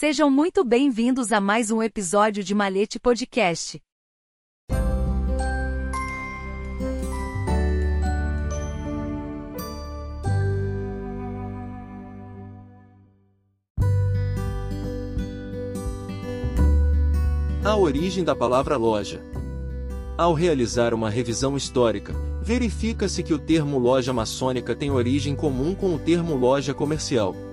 Sejam muito bem-vindos a mais um episódio de Malete Podcast. A origem da palavra loja. Ao realizar uma revisão histórica, verifica-se que o termo loja maçônica tem origem comum com o termo loja comercial.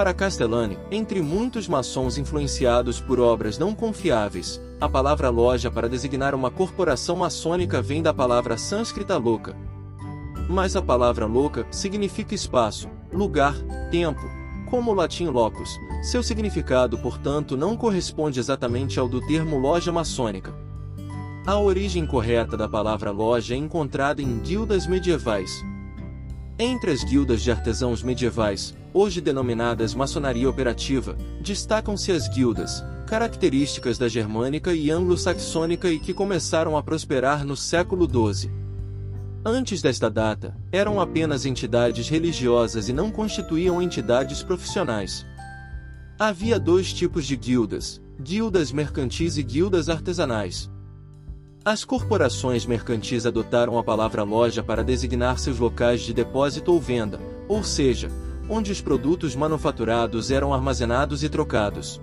Para Castellani, entre muitos maçons influenciados por obras não confiáveis, a palavra loja para designar uma corporação maçônica vem da palavra sânscrita louca. Mas a palavra louca significa espaço, lugar, tempo, como o latim locus. Seu significado, portanto, não corresponde exatamente ao do termo loja maçônica. A origem correta da palavra loja é encontrada em guildas medievais, entre as guildas de artesãos medievais, hoje denominadas maçonaria operativa, destacam-se as guildas, características da germânica e anglo-saxônica e que começaram a prosperar no século XII. Antes desta data, eram apenas entidades religiosas e não constituíam entidades profissionais. Havia dois tipos de guildas, guildas mercantis e guildas artesanais. As corporações mercantis adotaram a palavra loja para designar seus locais de depósito ou venda, ou seja, onde os produtos manufaturados eram armazenados e trocados.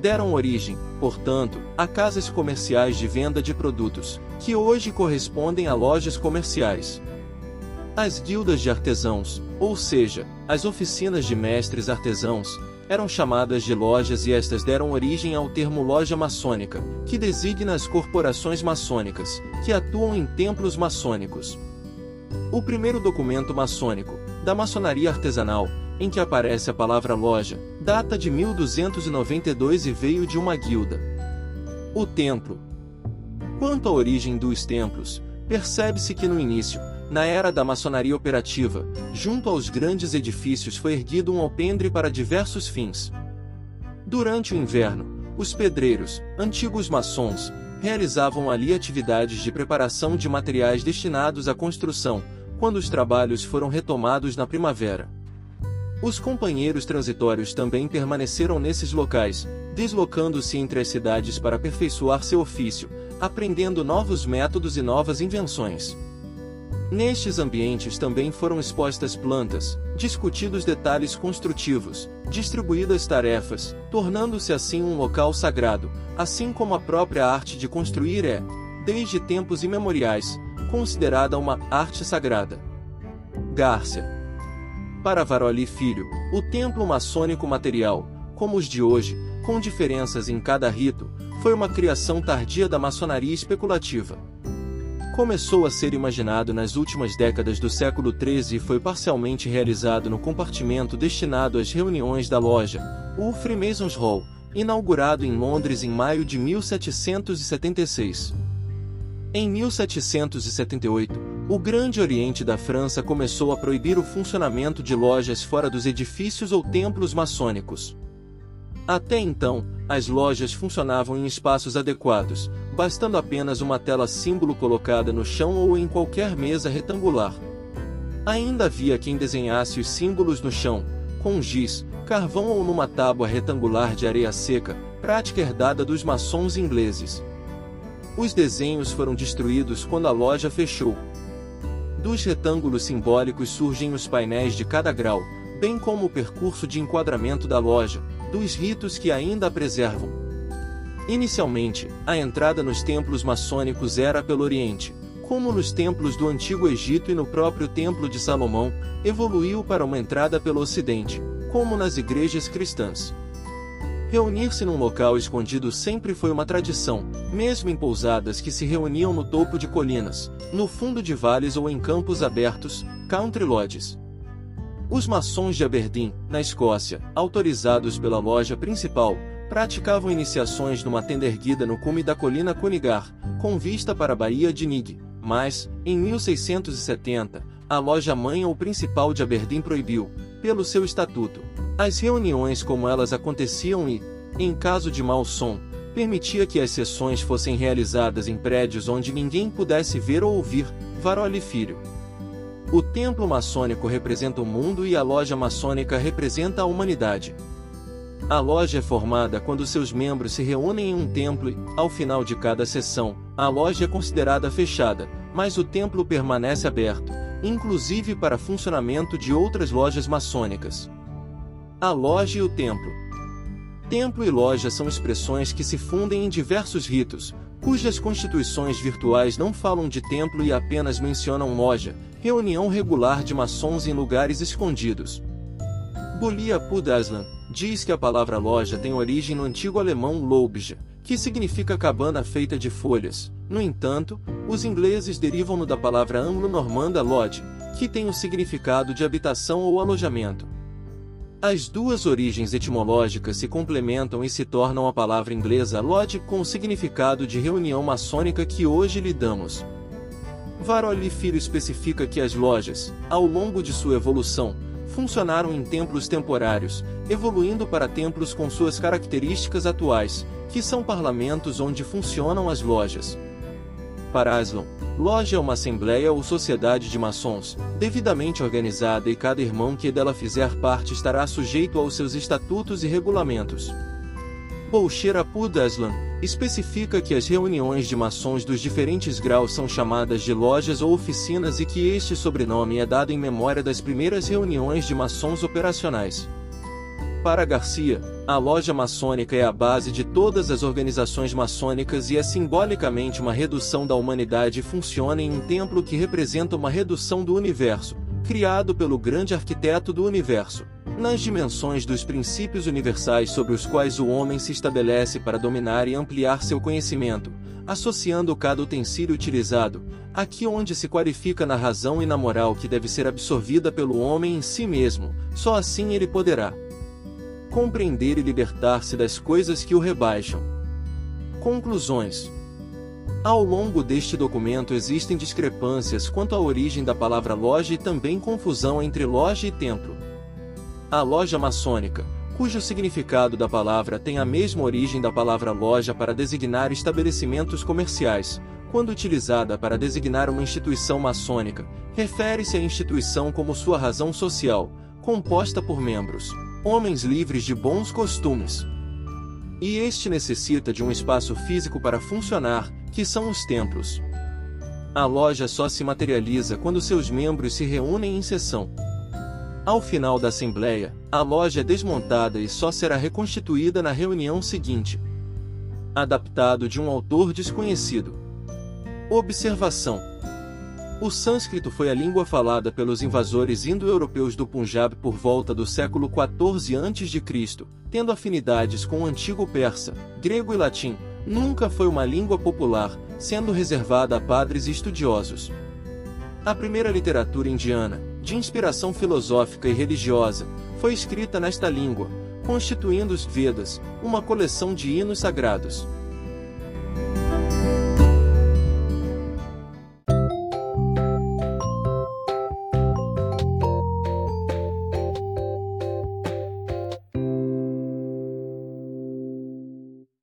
Deram origem, portanto, a casas comerciais de venda de produtos, que hoje correspondem a lojas comerciais. As guildas de artesãos, ou seja, as oficinas de mestres artesãos, eram chamadas de lojas e estas deram origem ao termo loja maçônica, que designa as corporações maçônicas, que atuam em templos maçônicos. O primeiro documento maçônico, da maçonaria artesanal, em que aparece a palavra loja, data de 1292 e veio de uma guilda. O templo. Quanto à origem dos templos, percebe-se que no início, na era da maçonaria operativa, junto aos grandes edifícios foi erguido um alpendre para diversos fins. Durante o inverno, os pedreiros, antigos maçons, realizavam ali atividades de preparação de materiais destinados à construção, quando os trabalhos foram retomados na primavera. Os companheiros transitórios também permaneceram nesses locais, deslocando-se entre as cidades para aperfeiçoar seu ofício, aprendendo novos métodos e novas invenções. Nestes ambientes também foram expostas plantas, discutidos detalhes construtivos, distribuídas tarefas, tornando-se assim um local sagrado, assim como a própria arte de construir é, desde tempos imemoriais, considerada uma arte sagrada. Gárcia. Para Varoli Filho, o templo maçônico material, como os de hoje, com diferenças em cada rito, foi uma criação tardia da maçonaria especulativa começou a ser imaginado nas últimas décadas do século XIII e foi parcialmente realizado no compartimento destinado às reuniões da loja, o Freemasons Hall, inaugurado em Londres em maio de 1776. Em 1778, o Grande Oriente da França começou a proibir o funcionamento de lojas fora dos edifícios ou templos maçônicos. Até então, as lojas funcionavam em espaços adequados, bastando apenas uma tela símbolo colocada no chão ou em qualquer mesa retangular. Ainda havia quem desenhasse os símbolos no chão, com giz, carvão ou numa tábua retangular de areia seca, prática herdada dos maçons ingleses. Os desenhos foram destruídos quando a loja fechou. Dos retângulos simbólicos surgem os painéis de cada grau, bem como o percurso de enquadramento da loja, dos ritos que ainda a preservam. Inicialmente, a entrada nos templos maçônicos era pelo Oriente, como nos templos do Antigo Egito e no próprio Templo de Salomão, evoluiu para uma entrada pelo Ocidente, como nas igrejas cristãs. Reunir-se num local escondido sempre foi uma tradição, mesmo em pousadas que se reuniam no topo de colinas, no fundo de vales ou em campos abertos, country lodges. Os maçons de Aberdeen, na Escócia, autorizados pela loja principal, praticavam iniciações numa tenda erguida no cume da colina Cunigar, com vista para a Baía de Nig, mas, em 1670, a loja mãe ou principal de Aberdeen proibiu, pelo seu estatuto, as reuniões como elas aconteciam e, em caso de mau som, permitia que as sessões fossem realizadas em prédios onde ninguém pudesse ver ou ouvir, Varoli Filho. O templo maçônico representa o mundo e a loja maçônica representa a humanidade. A loja é formada quando seus membros se reúnem em um templo e, ao final de cada sessão, a loja é considerada fechada, mas o templo permanece aberto, inclusive para funcionamento de outras lojas maçônicas. A loja e o templo. Templo e loja são expressões que se fundem em diversos ritos, cujas constituições virtuais não falam de templo e apenas mencionam loja, reunião regular de maçons em lugares escondidos. Bulia Pudaslan diz que a palavra loja tem origem no antigo alemão Lobja, que significa cabana feita de folhas. No entanto, os ingleses derivam-no da palavra anglo-normanda lodge, que tem o significado de habitação ou alojamento. As duas origens etimológicas se complementam e se tornam a palavra inglesa lodge com o significado de reunião maçônica que hoje lhe damos. Varoli Filho especifica que as lojas, ao longo de sua evolução, funcionaram em templos temporários, evoluindo para templos com suas características atuais, que são parlamentos onde funcionam as lojas. Para Aslan, loja é uma assembleia ou sociedade de maçons, devidamente organizada e cada irmão que dela fizer parte estará sujeito aos seus estatutos e regulamentos. Bolcher Apud Aslan especifica que as reuniões de maçons dos diferentes graus são chamadas de lojas ou oficinas e que este sobrenome é dado em memória das primeiras reuniões de maçons operacionais. Para Garcia, a loja maçônica é a base de todas as organizações maçônicas e é simbolicamente uma redução da humanidade e funciona em um templo que representa uma redução do universo, criado pelo grande arquiteto do universo, nas dimensões dos princípios universais sobre os quais o homem se estabelece para dominar e ampliar seu conhecimento, associando cada utensílio utilizado, aqui onde se qualifica na razão e na moral que deve ser absorvida pelo homem em si mesmo, só assim ele poderá compreender e libertar-se das coisas que o rebaixam. Conclusões Ao longo deste documento existem discrepâncias quanto à origem da palavra loja e também confusão entre loja e templo. A loja maçônica, cujo significado da palavra tem a mesma origem da palavra loja para designar estabelecimentos comerciais, quando utilizada para designar uma instituição maçônica, refere-se à instituição como sua razão social, composta por membros homens livres de bons costumes. E este necessita de um espaço físico para funcionar, que são os templos. A loja só se materializa quando seus membros se reúnem em sessão. Ao final da assembleia, a loja é desmontada e só será reconstituída na reunião seguinte. Adaptado de um autor desconhecido. Observação: o sânscrito foi a língua falada pelos invasores indo-europeus do Punjab por volta do século XIV a.C., tendo afinidades com o antigo persa, grego e latim. Nunca foi uma língua popular, sendo reservada a padres e estudiosos. A primeira literatura indiana, de inspiração filosófica e religiosa, foi escrita nesta língua, constituindo os Vedas, uma coleção de hinos sagrados.